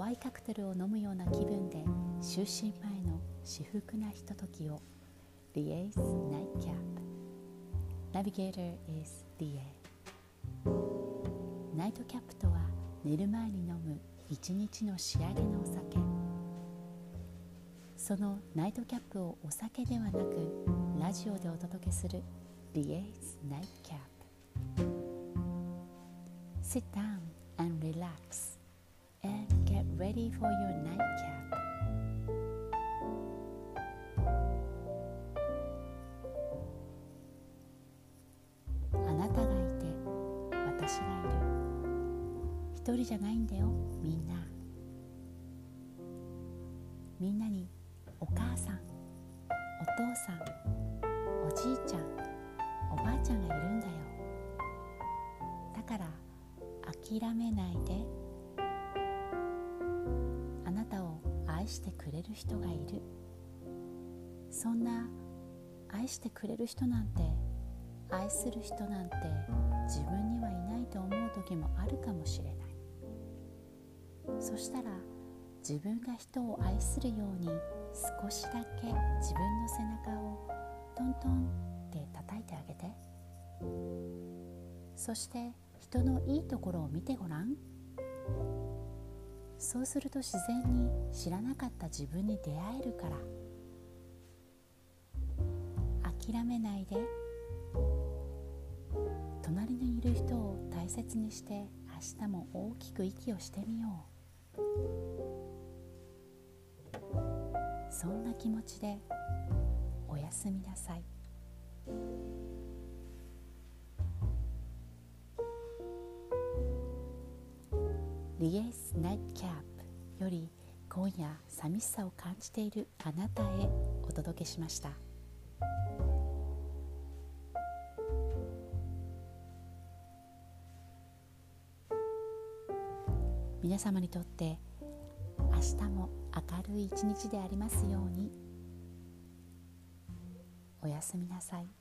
ワイカクテルを飲むような気分で就寝前の至福なひとときを Lia's Nightcap Navigator is Lie ナイトキャップ。とは寝る前に飲む一日の仕上げのお酒。そのナイトキャップをお酒ではなくラジオでお届けする Lia's Nightcap Sit down and relax. Ready for your nightcap. あなたがいて私がいる一人じゃないんだよみんなみんなにお母さんお父さんおじいちゃんおばあちゃんがいるんだよだから諦めないでしてくれる人がいる。そんな愛してくれる人なんて愛する人なんて自分にはいないと思う時もあるかもしれない。そしたら自分が人を愛するように少しだけ自分の背中をトントンって叩いてあげて。そして人のいいところを見てごらん。そうすると自然に知らなかった自分に出会えるから。諦めないで。隣にいる人を大切にして明日も大きく息をしてみよう。そんな気持ちでおやすみなさい。リエス・ナイトキャップより今夜寂しさを感じているあなたへお届けしました。皆様にとって明日も明るい一日でありますように。おやすみなさい。